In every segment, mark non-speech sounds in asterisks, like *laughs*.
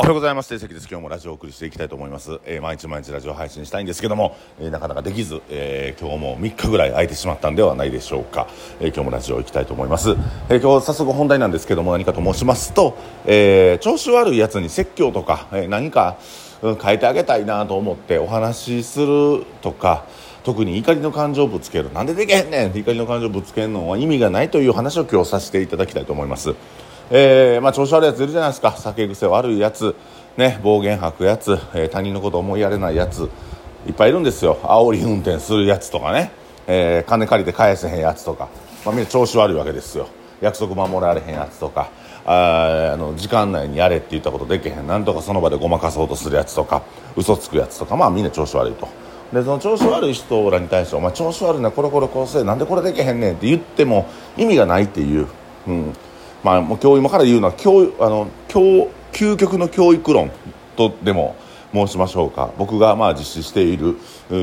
おはようございます。定石です。今日もラジオをお送りしていきたいと思います、えー毎日毎日ラジオ配信したいんですけども、えーなかなかできず、えー今日も3日ぐらい空いてしまったんではないでしょうか、えー今日もラジオ行きたいと思います、えー今日早速本題なんですけども何かと申しますと、えー調子悪いやつに説教とか、えー何か、うん変えてあげたいなと思ってお話しするとか特に怒りの感情をぶつける。なんでできへんねん。怒りの感情をぶつけるのは意味がないという話を今日させていただきたいと思います。えーまあ、調子悪いやついるじゃないですか。酒癖悪いやつ、ね、暴言吐くやつ、えー他人のこと思いやれないやつ。いっぱいいるんですよ。煽り運転するやつとかね、えー金借りて返せへんやつとか、まあ、みんな調子悪いわけですよ。約束守られへんやつとか。ああの時間内にやれって言ったことできへん。なんとかその場でごまかそうとするやつとか。嘘つくやつとか。まあみんな調子悪いと。でその調子悪い人らに対して「お前調子悪いなこれこれこうせえなんでこれできへんねん」って言っても意味がないっていう、うん。まあ、もう今日今から言うのは教あの教究極の教育論とでも申しましょうか。僕がまあ実施している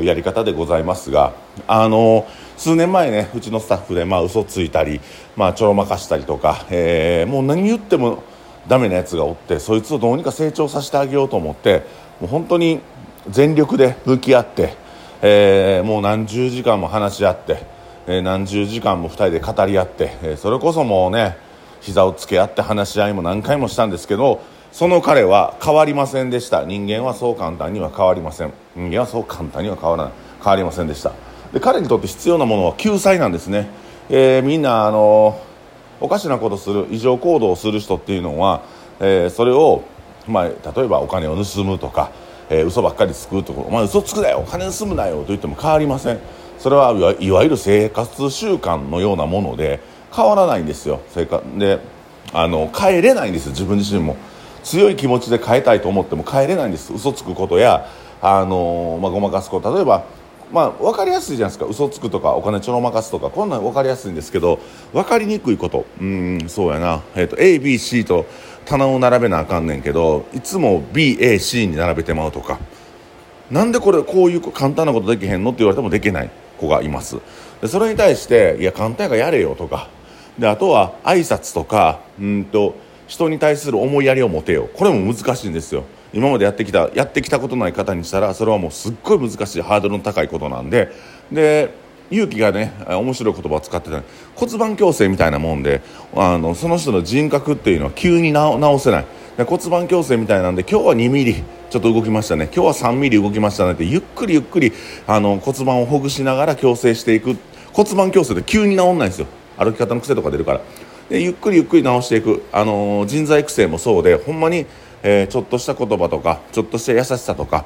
やり方でございますがあの数年前ねうちのスタッフでまあ嘘ついたり、まあ、ちょろまかしたりとか、えーもう何言ってもダメなやつがおってそいつをどうにか成長させてあげようと思ってもう本当に全力で向き合って、えーもう何十時間も話し合って、えー何十時間も2人で語り合って、えーそれこそもうね膝をつけ合って話し合いも何回もしたんですけどその彼は変わりませんでした。人間はそう簡単には変わりません。人間はそう簡単には変わらない。変わりませんでした。で彼にとって必要なものは救済なんですね、えーみんなあのおかしなことする異常行動をする人っていうのは、えーそれを、まあ、例えばお金を盗むとか、えー嘘ばっかりつくとか「お前嘘つくなよお金盗むなよ」と言っても変わりません。それはいわゆる生活習慣のようなもので変わらないんですよ。生活であの変えれないんです自分自身も。強い気持ちで変えたいと思っても変えれないんです。嘘つくことやあの、まあ、ごまかすこと。例えばまあ、分かりやすいじゃないですか。嘘つくとかお金ちょろまかすとか。こんなん分かりやすいんですけど分かりにくいこと。うんそうやな、えー、と ABC と棚を並べなあかんねんけどいつも BAC に並べてまうとか。なんでこれこういう簡単なことできへんのって言われてもできない子がいます。でそれに対していや簡単やからやれよとか。であとは挨拶とかうんと人に対する思いやりを持てよ。これも難しいんですよ。今までやってきたやってきたことない方にしたらそれはもうすっごい難しい。ハードルの高いことなんで。で勇気がね面白い言葉を使ってた。骨盤矯正みたいなもんであのその人の人格っていうのは急に直せない。で骨盤矯正みたいなんで今日は2ミリちょっと動きましたね。今日は3ミリ動きましたねってゆっくりゆっくりあの骨盤をほぐしながら矯正していく。骨盤矯正って急に治んないんですよ。歩き方の癖とか出るから。でゆっくりゆっくり直していく、あのー人材育成もそうでほんまに、えーちょっとした言葉とかちょっとした優しさとか、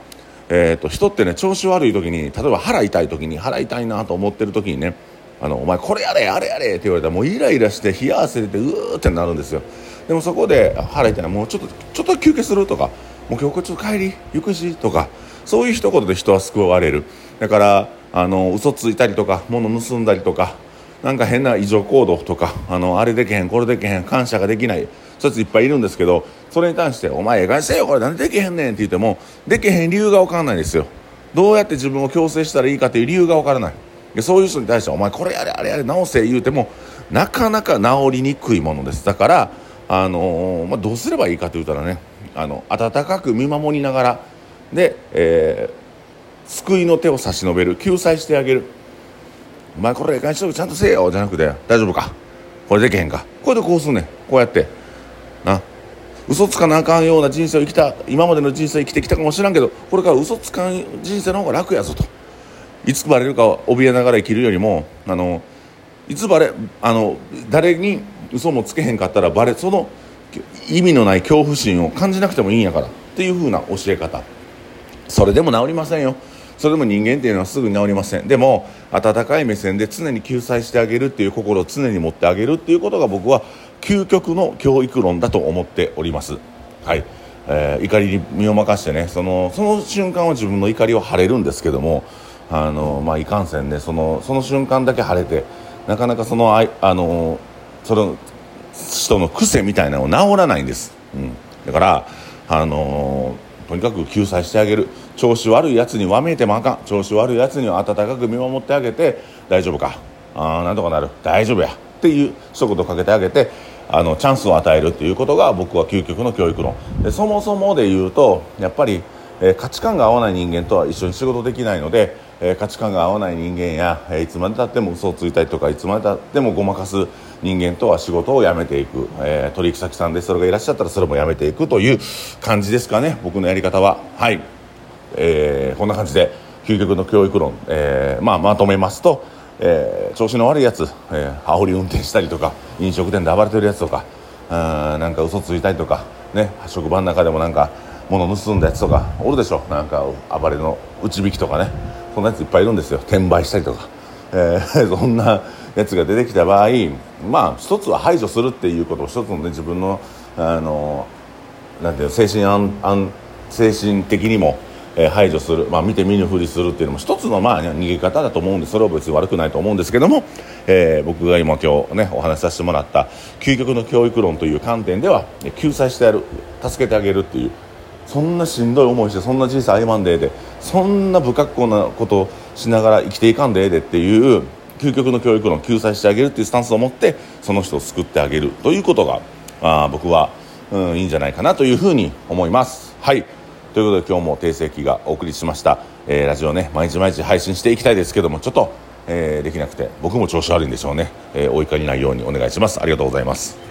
えー、と人ってね調子悪い時に例えば腹痛い時に腹痛いなと思ってる時にねあのお前これやれあれやれって言われたらもうイライラして冷や汗出てうーってなるんですよ。でもそこで腹痛いもうちょっとちょっと休憩するとかもう今日ちょっと帰りゆくしとかそういう一言で人は救われる。だからあの嘘ついたりとか物盗んだりとかなんか変な異常行動とか *laughs* あのあれできへんこれできへん感謝ができないそういうやついっぱいいるんですけどそれに対して「お前ええかせよこれなんでできへんねん」って言ってもできへん理由が分かんないですよ。どうやって自分を強制したらいいかという理由が分からない。でそういう人に対して「お前これやれあれやれ直せ」言うてもなかなか治りにくいものです。だからあのーまあ、どうすればいいかと言ったらねあの温かく見守りながらで、えー救いの手を差し伸べる救済してあげる。お前これええかにしとちゃんとせえよ。じゃなくて大丈夫か？これできへんか？これでこうすんねん。こうやって。な？嘘つかなあかんような人生を生きた今までの人生生きてきたかもしらんけどこれから嘘つかん人生の方が楽やぞと。いつバレるか怯えながら生きるよりもあのいつバレあの誰に嘘もつけへんかったらバレその意味のない恐怖心を感じなくてもいいんやから。っていう風な教え方。それでも治りませんよ。それでも人間っていうのはすぐに治りません。でも温かい目線で常に救済してあげるっていう心を常に持ってあげるっていうことが僕は究極の教育論だと思っております。はい、えー怒りに身を任してねそのその瞬間は自分の怒りを晴れるんですけどもあの、まあ、いかんせんねそのその瞬間だけ晴れてなかなかそのああのその人の癖みたいなのを治らないんです、うん、だからあのとにかく救済してあげる。調子悪いやつにわめいてもあかん。調子悪いやつには温かく見守ってあげて大丈夫か。あーなんとかなる。大丈夫や。っていう一言かけてあげてあのチャンスを与えるっていうことが僕は究極の教育論。でそもそもで言うとやっぱり、えー、価値観が合わない人間とは一緒に仕事できないので、え、価値観が合わない人間や、え、いつまでたっても嘘をついたりとかいつまでたってもごまかす人間とは仕事を辞めていく、えー、取引先さんでそれがいらっしゃったらそれも辞めていくという感じですかね僕のやり方は。はい、えー、こんな感じで究極の教育論、えーまあ、まとめますとえ、調子の悪いやつ、えー、煽り運転したりとか飲食店で暴れてるやつとかあなんか嘘ついたりとか、ね、職場の中でもなんか物盗んだやつとかおるでしょ。なんか暴れの内引きとかね。そんなやついっぱいいるんですよ。転売したりとか、えー、*laughs* そんなやつが出てきた場合まあ一つは排除するっていうことを一つのね自分のあのなんていう精神安安精神的にもえー、排除する、まあ、見て見ぬふりするっていうのも一つのまあ、逃げ方だと思うんでそれは別に悪くないと思うんですけども、えー、僕が今今日ねお話しさせてもらった究極の教育論という観点では救済してやる助けてあげるっていうそんなしんどい思いしてそんな人生歩まんでえでそんな不格好なことをしながら生きていかんでええでっていう究極の教育論救済してあげるっていうスタンスを持ってその人を救ってあげるということがあ僕は、うん、いいんじゃないかなというふうに思います。はい。ということで今日も訂正機がお送りしました、えー、ラジオね毎日毎日配信していきたいですけどもちょっと、えー、できなくて僕も調子悪いんでしょうね、えー、お怒りないようにお願いします。ありがとうございます。